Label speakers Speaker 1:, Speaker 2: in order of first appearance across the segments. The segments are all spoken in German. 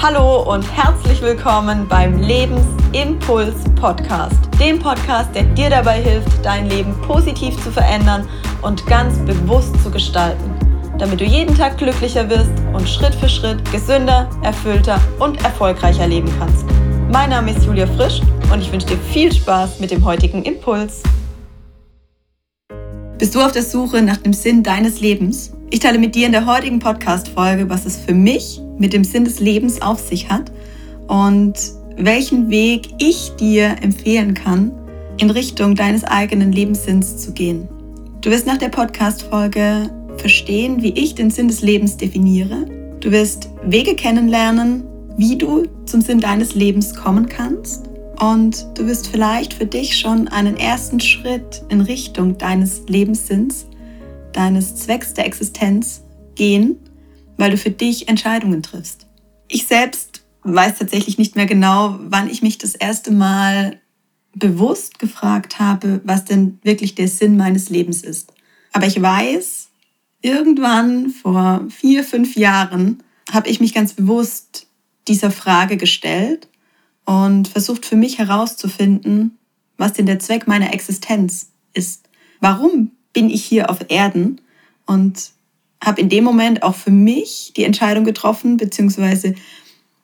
Speaker 1: Hallo und herzlich willkommen beim Lebensimpuls Podcast, dem Podcast, der dir dabei hilft, dein Leben positiv zu verändern und ganz bewusst zu gestalten, damit du jeden Tag glücklicher wirst und Schritt für Schritt gesünder, erfüllter und erfolgreicher leben kannst. Mein Name ist Julia Frisch und ich wünsche dir viel Spaß mit dem heutigen Impuls. Bist du auf der Suche nach dem Sinn deines Lebens? Ich teile mit dir in der heutigen Podcast-Folge, was es für mich mit dem Sinn des Lebens auf sich hat und welchen Weg ich dir empfehlen kann, in Richtung deines eigenen Lebenssinns zu gehen. Du wirst nach der Podcast-Folge verstehen, wie ich den Sinn des Lebens definiere. Du wirst Wege kennenlernen, wie du zum Sinn deines Lebens kommen kannst. Und du wirst vielleicht für dich schon einen ersten Schritt in Richtung deines Lebenssinns, deines Zwecks der Existenz gehen weil du für dich Entscheidungen triffst. Ich selbst weiß tatsächlich nicht mehr genau, wann ich mich das erste Mal bewusst gefragt habe, was denn wirklich der Sinn meines Lebens ist. Aber ich weiß, irgendwann vor vier, fünf Jahren habe ich mich ganz bewusst dieser Frage gestellt und versucht für mich herauszufinden, was denn der Zweck meiner Existenz ist. Warum bin ich hier auf Erden und habe in dem Moment auch für mich die Entscheidung getroffen, beziehungsweise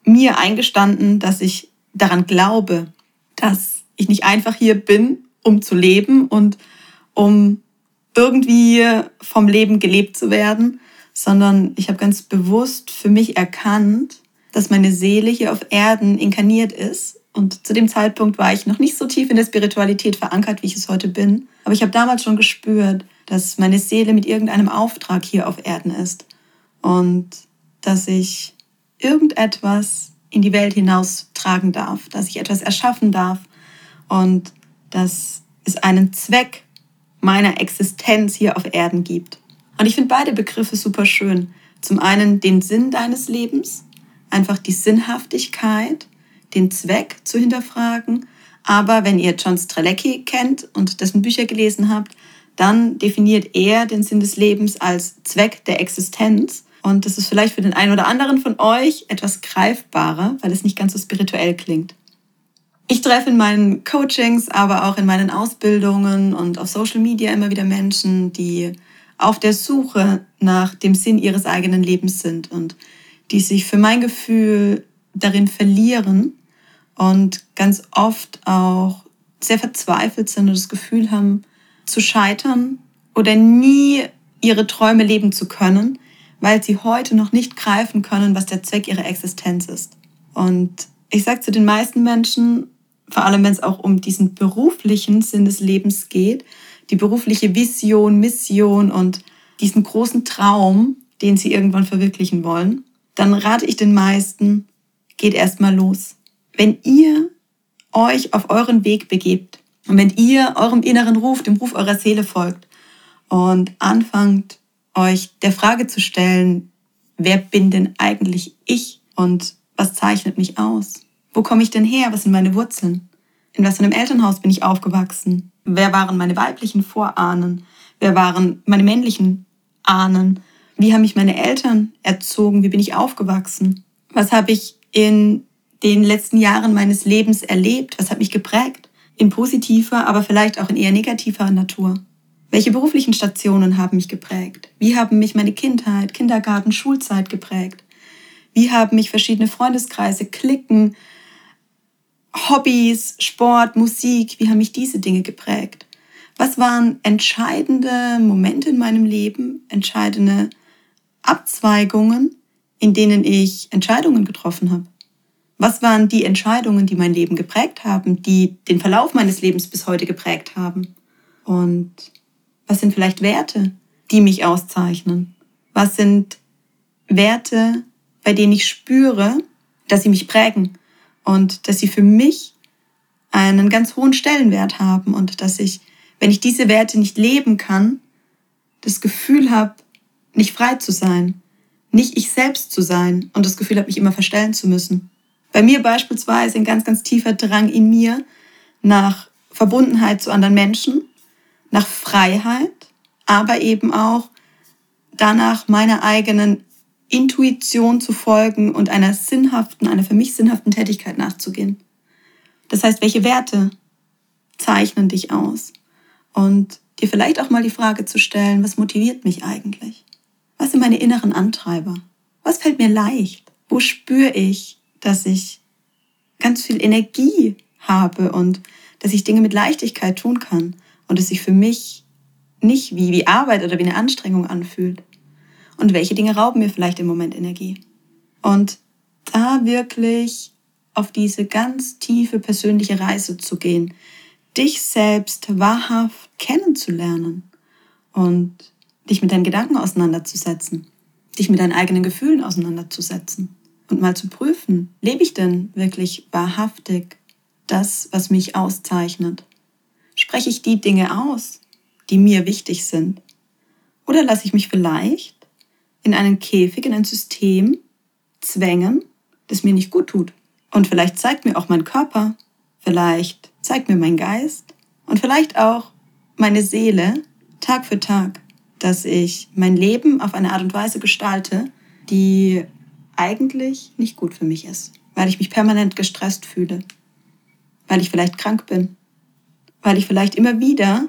Speaker 1: mir eingestanden, dass ich daran glaube, dass ich nicht einfach hier bin, um zu leben und um irgendwie vom Leben gelebt zu werden, sondern ich habe ganz bewusst für mich erkannt, dass meine Seele hier auf Erden inkarniert ist. Und zu dem Zeitpunkt war ich noch nicht so tief in der Spiritualität verankert, wie ich es heute bin. Aber ich habe damals schon gespürt, dass meine Seele mit irgendeinem Auftrag hier auf Erden ist und dass ich irgendetwas in die Welt hinaus tragen darf, dass ich etwas erschaffen darf und dass es einen Zweck meiner Existenz hier auf Erden gibt. Und ich finde beide Begriffe super schön. Zum einen den Sinn deines Lebens, einfach die Sinnhaftigkeit, den Zweck zu hinterfragen. Aber wenn ihr John Strelecki kennt und dessen Bücher gelesen habt, dann definiert er den Sinn des Lebens als Zweck der Existenz. Und das ist vielleicht für den einen oder anderen von euch etwas greifbarer, weil es nicht ganz so spirituell klingt. Ich treffe in meinen Coachings, aber auch in meinen Ausbildungen und auf Social Media immer wieder Menschen, die auf der Suche nach dem Sinn ihres eigenen Lebens sind und die sich für mein Gefühl darin verlieren und ganz oft auch sehr verzweifelt sind und das Gefühl haben, zu scheitern oder nie ihre Träume leben zu können, weil sie heute noch nicht greifen können, was der Zweck ihrer Existenz ist. Und ich sage zu den meisten Menschen, vor allem wenn es auch um diesen beruflichen Sinn des Lebens geht, die berufliche Vision, Mission und diesen großen Traum, den sie irgendwann verwirklichen wollen, dann rate ich den meisten, geht erstmal los. Wenn ihr euch auf euren Weg begebt, und wenn ihr eurem inneren Ruf, dem Ruf eurer Seele folgt und anfangt, euch der Frage zu stellen, wer bin denn eigentlich ich und was zeichnet mich aus? Wo komme ich denn her? Was sind meine Wurzeln? In was für einem Elternhaus bin ich aufgewachsen? Wer waren meine weiblichen Vorahnen? Wer waren meine männlichen Ahnen? Wie haben mich meine Eltern erzogen? Wie bin ich aufgewachsen? Was habe ich in den letzten Jahren meines Lebens erlebt? Was hat mich geprägt? in positiver, aber vielleicht auch in eher negativer Natur? Welche beruflichen Stationen haben mich geprägt? Wie haben mich meine Kindheit, Kindergarten, Schulzeit geprägt? Wie haben mich verschiedene Freundeskreise, Klicken, Hobbys, Sport, Musik, wie haben mich diese Dinge geprägt? Was waren entscheidende Momente in meinem Leben, entscheidende Abzweigungen, in denen ich Entscheidungen getroffen habe? Was waren die Entscheidungen, die mein Leben geprägt haben, die den Verlauf meines Lebens bis heute geprägt haben? Und was sind vielleicht Werte, die mich auszeichnen? Was sind Werte, bei denen ich spüre, dass sie mich prägen und dass sie für mich einen ganz hohen Stellenwert haben und dass ich, wenn ich diese Werte nicht leben kann, das Gefühl habe, nicht frei zu sein, nicht ich selbst zu sein und das Gefühl habe, mich immer verstellen zu müssen. Bei mir beispielsweise ein ganz, ganz tiefer Drang in mir nach Verbundenheit zu anderen Menschen, nach Freiheit, aber eben auch danach, meine eigenen Intuition zu folgen und einer sinnhaften, einer für mich sinnhaften Tätigkeit nachzugehen. Das heißt, welche Werte zeichnen dich aus? Und dir vielleicht auch mal die Frage zu stellen, was motiviert mich eigentlich? Was sind meine inneren Antreiber? Was fällt mir leicht? Wo spüre ich, dass ich ganz viel Energie habe und dass ich Dinge mit Leichtigkeit tun kann und es sich für mich nicht wie, wie Arbeit oder wie eine Anstrengung anfühlt? Und welche Dinge rauben mir vielleicht im Moment Energie? Und da wirklich auf diese ganz tiefe persönliche Reise zu gehen, dich selbst wahrhaft kennenzulernen und dich mit deinen Gedanken auseinanderzusetzen, dich mit deinen eigenen Gefühlen auseinanderzusetzen und mal zu prüfen, lebe ich denn wirklich wahrhaftig das, was mich auszeichnet? Spreche ich die Dinge aus, die mir wichtig sind? Oder lasse ich mich vielleicht in einen Käfig, in ein System zwängen, das mir nicht gut tut? Und vielleicht zeigt mir auch mein Körper, vielleicht zeigt mir mein Geist und vielleicht auch meine Seele Tag für Tag, dass ich mein Leben auf eine Art und Weise gestalte, die eigentlich nicht gut für mich ist, weil ich mich permanent gestresst fühle, weil ich vielleicht krank bin, weil ich vielleicht immer wieder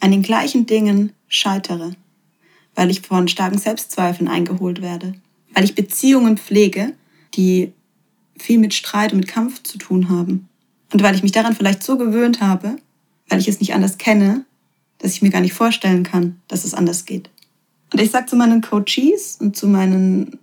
Speaker 1: an den gleichen Dingen scheitere, weil ich von starken Selbstzweifeln eingeholt werde, weil ich Beziehungen pflege, die viel mit Streit und mit Kampf zu tun haben. Und weil ich mich daran vielleicht so gewöhnt habe, weil ich es nicht anders kenne, dass ich mir gar nicht vorstellen kann, dass es anders geht. Und ich sage zu meinen Coaches und zu meinen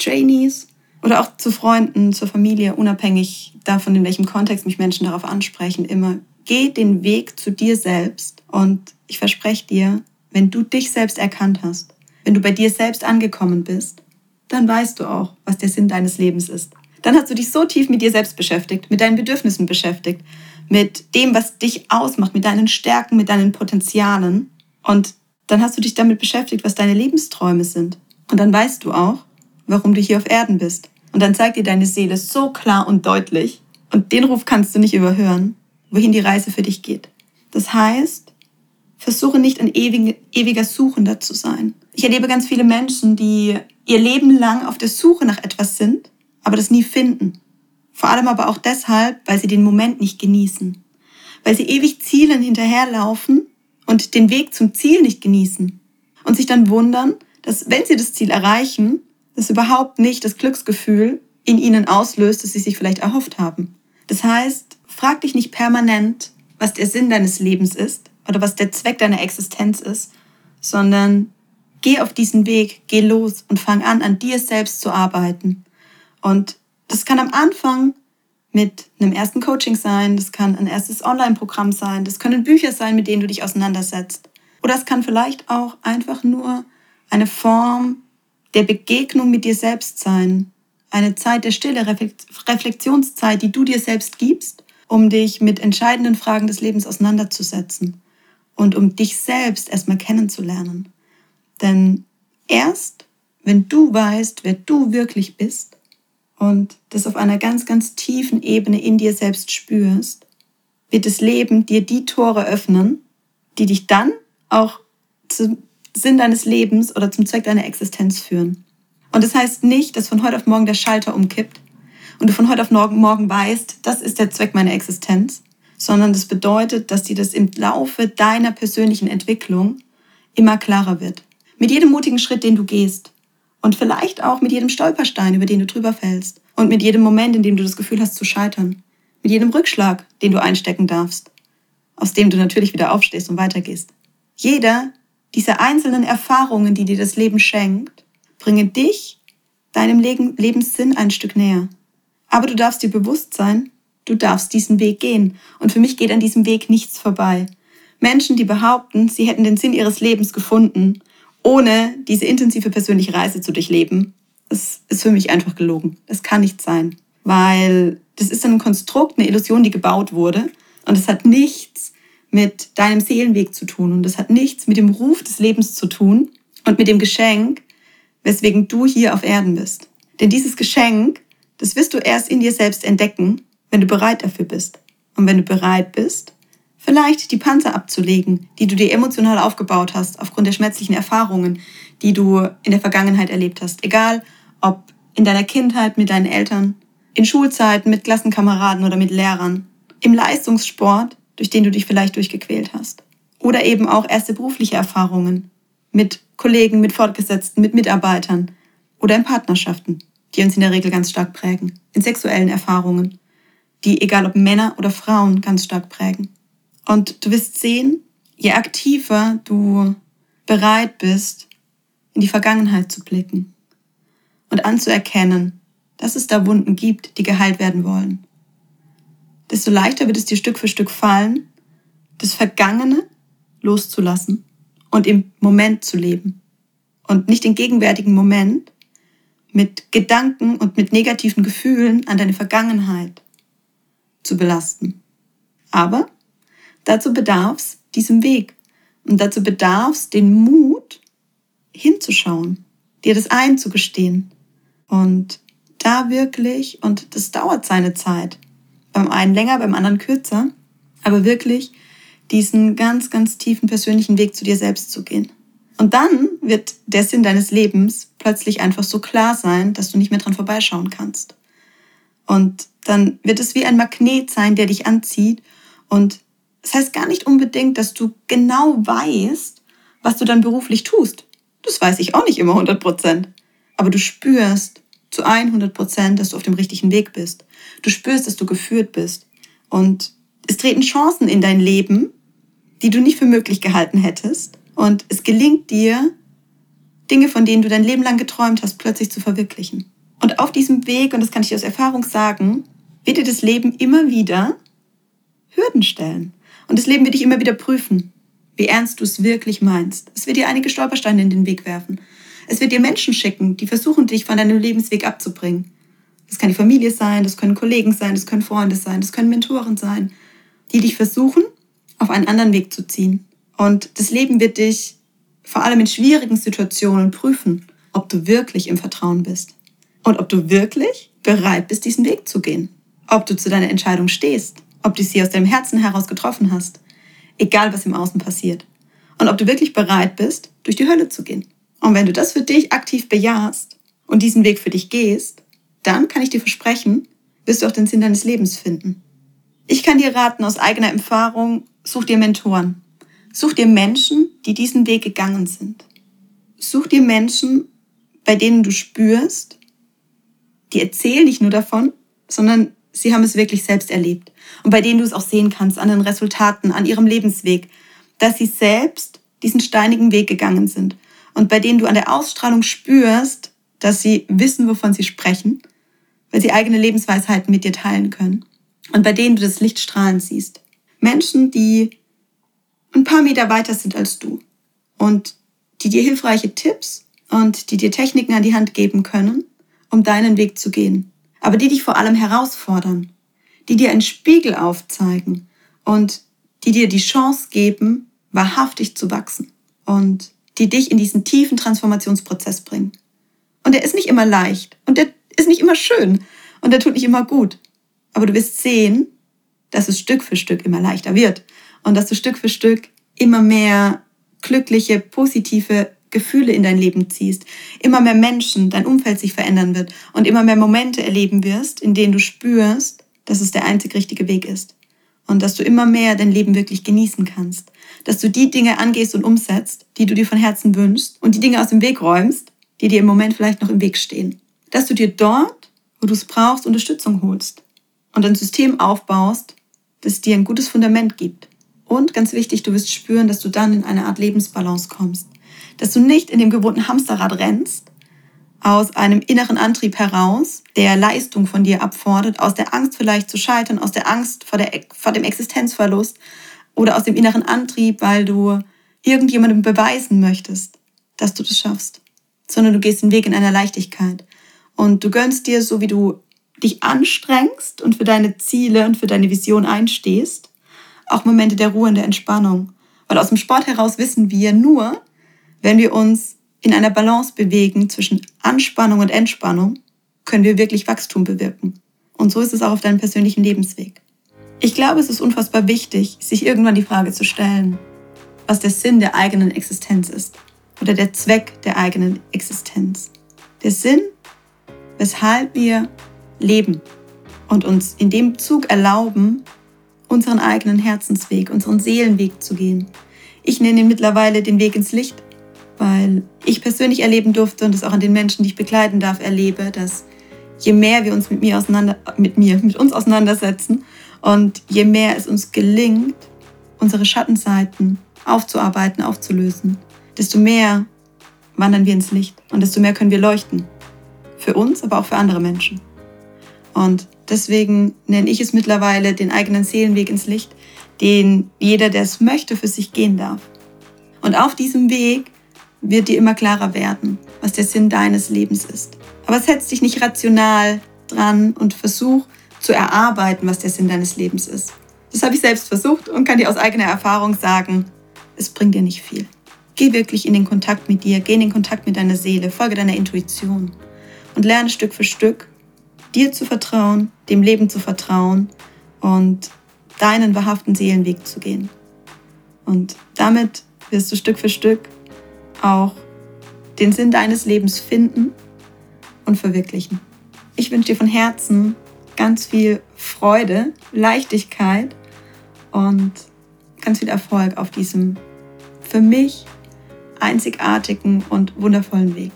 Speaker 1: Trainees oder auch zu Freunden, zur Familie, unabhängig davon, in welchem Kontext mich Menschen darauf ansprechen, immer, geh den Weg zu dir selbst. Und ich verspreche dir, wenn du dich selbst erkannt hast, wenn du bei dir selbst angekommen bist, dann weißt du auch, was der Sinn deines Lebens ist. Dann hast du dich so tief mit dir selbst beschäftigt, mit deinen Bedürfnissen beschäftigt, mit dem, was dich ausmacht, mit deinen Stärken, mit deinen Potenzialen. Und dann hast du dich damit beschäftigt, was deine Lebensträume sind. Und dann weißt du auch, warum du hier auf Erden bist. Und dann zeigt dir deine Seele so klar und deutlich, und den Ruf kannst du nicht überhören, wohin die Reise für dich geht. Das heißt, versuche nicht ein ewiger Suchender zu sein. Ich erlebe ganz viele Menschen, die ihr Leben lang auf der Suche nach etwas sind, aber das nie finden. Vor allem aber auch deshalb, weil sie den Moment nicht genießen. Weil sie ewig Zielen hinterherlaufen und den Weg zum Ziel nicht genießen. Und sich dann wundern, dass wenn sie das Ziel erreichen, das überhaupt nicht das Glücksgefühl in ihnen auslöst, das sie sich vielleicht erhofft haben. Das heißt, frag dich nicht permanent, was der Sinn deines Lebens ist oder was der Zweck deiner Existenz ist, sondern geh auf diesen Weg, geh los und fang an, an dir selbst zu arbeiten. Und das kann am Anfang mit einem ersten Coaching sein, das kann ein erstes Online-Programm sein, das können Bücher sein, mit denen du dich auseinandersetzt. Oder es kann vielleicht auch einfach nur eine Form der Begegnung mit dir selbst sein. Eine Zeit der Stille, Reflexionszeit, die du dir selbst gibst, um dich mit entscheidenden Fragen des Lebens auseinanderzusetzen und um dich selbst erstmal kennenzulernen. Denn erst, wenn du weißt, wer du wirklich bist, und das auf einer ganz, ganz tiefen Ebene in dir selbst spürst, wird das Leben dir die Tore öffnen, die dich dann auch zum Sinn deines Lebens oder zum Zweck deiner Existenz führen. Und das heißt nicht, dass von heute auf morgen der Schalter umkippt und du von heute auf morgen weißt, das ist der Zweck meiner Existenz, sondern das bedeutet, dass dir das im Laufe deiner persönlichen Entwicklung immer klarer wird. Mit jedem mutigen Schritt, den du gehst, und vielleicht auch mit jedem Stolperstein, über den du drüber fällst. Und mit jedem Moment, in dem du das Gefühl hast zu scheitern. Mit jedem Rückschlag, den du einstecken darfst. Aus dem du natürlich wieder aufstehst und weitergehst. Jeder dieser einzelnen Erfahrungen, die dir das Leben schenkt, bringen dich deinem Lebenssinn ein Stück näher. Aber du darfst dir bewusst sein, du darfst diesen Weg gehen. Und für mich geht an diesem Weg nichts vorbei. Menschen, die behaupten, sie hätten den Sinn ihres Lebens gefunden, ohne diese intensive persönliche Reise zu durchleben, das ist für mich einfach gelogen. Das kann nicht sein, weil das ist ein Konstrukt, eine Illusion, die gebaut wurde und es hat nichts mit deinem Seelenweg zu tun und es hat nichts mit dem Ruf des Lebens zu tun und mit dem Geschenk, weswegen du hier auf Erden bist. Denn dieses Geschenk, das wirst du erst in dir selbst entdecken, wenn du bereit dafür bist. Und wenn du bereit bist, vielleicht die Panzer abzulegen, die du dir emotional aufgebaut hast aufgrund der schmerzlichen Erfahrungen, die du in der Vergangenheit erlebt hast. Egal, ob in deiner Kindheit mit deinen Eltern, in Schulzeiten mit Klassenkameraden oder mit Lehrern, im Leistungssport, durch den du dich vielleicht durchgequält hast. Oder eben auch erste berufliche Erfahrungen mit Kollegen, mit Fortgesetzten, mit Mitarbeitern oder in Partnerschaften, die uns in der Regel ganz stark prägen, in sexuellen Erfahrungen, die egal ob Männer oder Frauen ganz stark prägen. Und du wirst sehen, je aktiver du bereit bist, in die Vergangenheit zu blicken und anzuerkennen, dass es da Wunden gibt, die geheilt werden wollen, desto leichter wird es dir Stück für Stück fallen, das Vergangene loszulassen und im Moment zu leben. Und nicht den gegenwärtigen Moment mit Gedanken und mit negativen Gefühlen an deine Vergangenheit zu belasten. Aber dazu bedarf es diesem Weg. Und dazu bedarf es den Mut, hinzuschauen, dir das einzugestehen. Und da wirklich, und das dauert seine Zeit, beim einen länger, beim anderen kürzer, aber wirklich diesen ganz, ganz tiefen persönlichen Weg zu dir selbst zu gehen. Und dann wird der Sinn deines Lebens plötzlich einfach so klar sein, dass du nicht mehr dran vorbeischauen kannst. Und dann wird es wie ein Magnet sein, der dich anzieht. Und das heißt gar nicht unbedingt, dass du genau weißt, was du dann beruflich tust. Das weiß ich auch nicht immer 100 Prozent. Aber du spürst zu 100 Prozent, dass du auf dem richtigen Weg bist. Du spürst, dass du geführt bist. Und es treten Chancen in dein Leben, die du nicht für möglich gehalten hättest. Und es gelingt dir, Dinge, von denen du dein Leben lang geträumt hast, plötzlich zu verwirklichen. Und auf diesem Weg, und das kann ich dir aus Erfahrung sagen, wird dir das Leben immer wieder Hürden stellen. Und das Leben wird dich immer wieder prüfen, wie ernst du es wirklich meinst. Es wird dir einige Stolpersteine in den Weg werfen. Es wird dir Menschen schicken, die versuchen, dich von deinem Lebensweg abzubringen. Das kann die Familie sein, das können Kollegen sein, das können Freunde sein, das können Mentoren sein, die dich versuchen, auf einen anderen Weg zu ziehen. Und das Leben wird dich vor allem in schwierigen Situationen prüfen, ob du wirklich im Vertrauen bist und ob du wirklich bereit bist, diesen Weg zu gehen. Ob du zu deiner Entscheidung stehst, ob du sie aus deinem Herzen heraus getroffen hast, egal was im Außen passiert. Und ob du wirklich bereit bist, durch die Hölle zu gehen. Und wenn du das für dich aktiv bejahst und diesen Weg für dich gehst, dann kann ich dir versprechen, wirst du auch den Sinn deines Lebens finden. Ich kann dir raten aus eigener Erfahrung, such dir Mentoren. Such dir Menschen, die diesen Weg gegangen sind. Such dir Menschen, bei denen du spürst, die erzählen nicht nur davon, sondern sie haben es wirklich selbst erlebt. Und bei denen du es auch sehen kannst an den Resultaten, an ihrem Lebensweg, dass sie selbst diesen steinigen Weg gegangen sind und bei denen du an der Ausstrahlung spürst, dass sie wissen, wovon sie sprechen, weil sie eigene Lebensweisheiten mit dir teilen können und bei denen du das Licht strahlen siehst. Menschen, die ein paar Meter weiter sind als du und die dir hilfreiche Tipps und die dir Techniken an die Hand geben können, um deinen Weg zu gehen, aber die dich vor allem herausfordern, die dir einen Spiegel aufzeigen und die dir die Chance geben, wahrhaftig zu wachsen und die dich in diesen tiefen Transformationsprozess bringen. Und der ist nicht immer leicht. Und der ist nicht immer schön. Und der tut nicht immer gut. Aber du wirst sehen, dass es Stück für Stück immer leichter wird. Und dass du Stück für Stück immer mehr glückliche, positive Gefühle in dein Leben ziehst, immer mehr Menschen, dein Umfeld sich verändern wird. Und immer mehr Momente erleben wirst, in denen du spürst, dass es der einzig richtige Weg ist und dass du immer mehr dein Leben wirklich genießen kannst. Dass du die Dinge angehst und umsetzt, die du dir von Herzen wünschst und die Dinge aus dem Weg räumst, die dir im Moment vielleicht noch im Weg stehen. Dass du dir dort, wo du es brauchst, Unterstützung holst und ein System aufbaust, das dir ein gutes Fundament gibt. Und ganz wichtig, du wirst spüren, dass du dann in eine Art Lebensbalance kommst. Dass du nicht in dem gewohnten Hamsterrad rennst, aus einem inneren Antrieb heraus, der Leistung von dir abfordert, aus der Angst vielleicht zu scheitern, aus der Angst vor, der, vor dem Existenzverlust oder aus dem inneren Antrieb, weil du irgendjemandem beweisen möchtest, dass du das schaffst, sondern du gehst den Weg in einer Leichtigkeit und du gönnst dir, so wie du dich anstrengst und für deine Ziele und für deine Vision einstehst, auch Momente der Ruhe und der Entspannung. Weil aus dem Sport heraus wissen wir nur, wenn wir uns in einer Balance bewegen zwischen Anspannung und Entspannung, können wir wirklich Wachstum bewirken. Und so ist es auch auf deinem persönlichen Lebensweg. Ich glaube, es ist unfassbar wichtig, sich irgendwann die Frage zu stellen, was der Sinn der eigenen Existenz ist. oder der Zweck der eigenen Existenz. Der Sinn, weshalb wir leben und uns in dem Zug erlauben, unseren eigenen Herzensweg, unseren Seelenweg zu gehen. Ich nenne ihn mittlerweile den Weg ins Licht, weil ich persönlich erleben durfte und es auch an den Menschen, die ich begleiten darf, erlebe, dass je mehr wir uns mit mir auseinander, mit mir, mit uns auseinandersetzen und je mehr es uns gelingt, unsere Schattenseiten aufzuarbeiten, aufzulösen, desto mehr wandern wir ins Licht und desto mehr können wir leuchten. Für uns, aber auch für andere Menschen. Und deswegen nenne ich es mittlerweile den eigenen Seelenweg ins Licht, den jeder, der es möchte, für sich gehen darf. Und auf diesem Weg wird dir immer klarer werden, was der Sinn deines Lebens ist. Aber setz dich nicht rational dran und versuch zu erarbeiten, was der Sinn deines Lebens ist. Das habe ich selbst versucht und kann dir aus eigener Erfahrung sagen, es bringt dir nicht viel. Geh wirklich in den Kontakt mit dir, geh in den Kontakt mit deiner Seele, folge deiner Intuition und lerne Stück für Stück, dir zu vertrauen, dem Leben zu vertrauen und deinen wahrhaften Seelenweg zu gehen. Und damit wirst du Stück für Stück auch den Sinn deines Lebens finden und verwirklichen. Ich wünsche dir von Herzen ganz viel Freude, Leichtigkeit und ganz viel Erfolg auf diesem für mich einzigartigen und wundervollen Weg.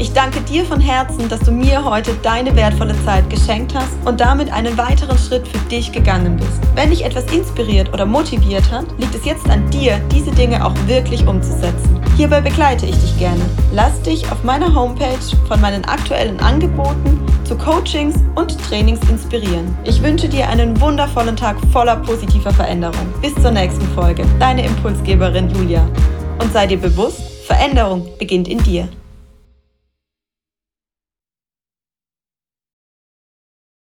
Speaker 1: Ich danke dir von Herzen, dass du mir heute deine wertvolle Zeit geschenkt hast und damit einen weiteren Schritt für dich gegangen bist. Wenn dich etwas inspiriert oder motiviert hat, liegt es jetzt an dir, diese Dinge auch wirklich umzusetzen. Hierbei begleite ich dich gerne. Lass dich auf meiner Homepage von meinen aktuellen Angeboten zu Coachings und Trainings inspirieren. Ich wünsche dir einen wundervollen Tag voller positiver Veränderung. Bis zur nächsten Folge. Deine Impulsgeberin Julia. Und sei dir bewusst, Veränderung beginnt in dir.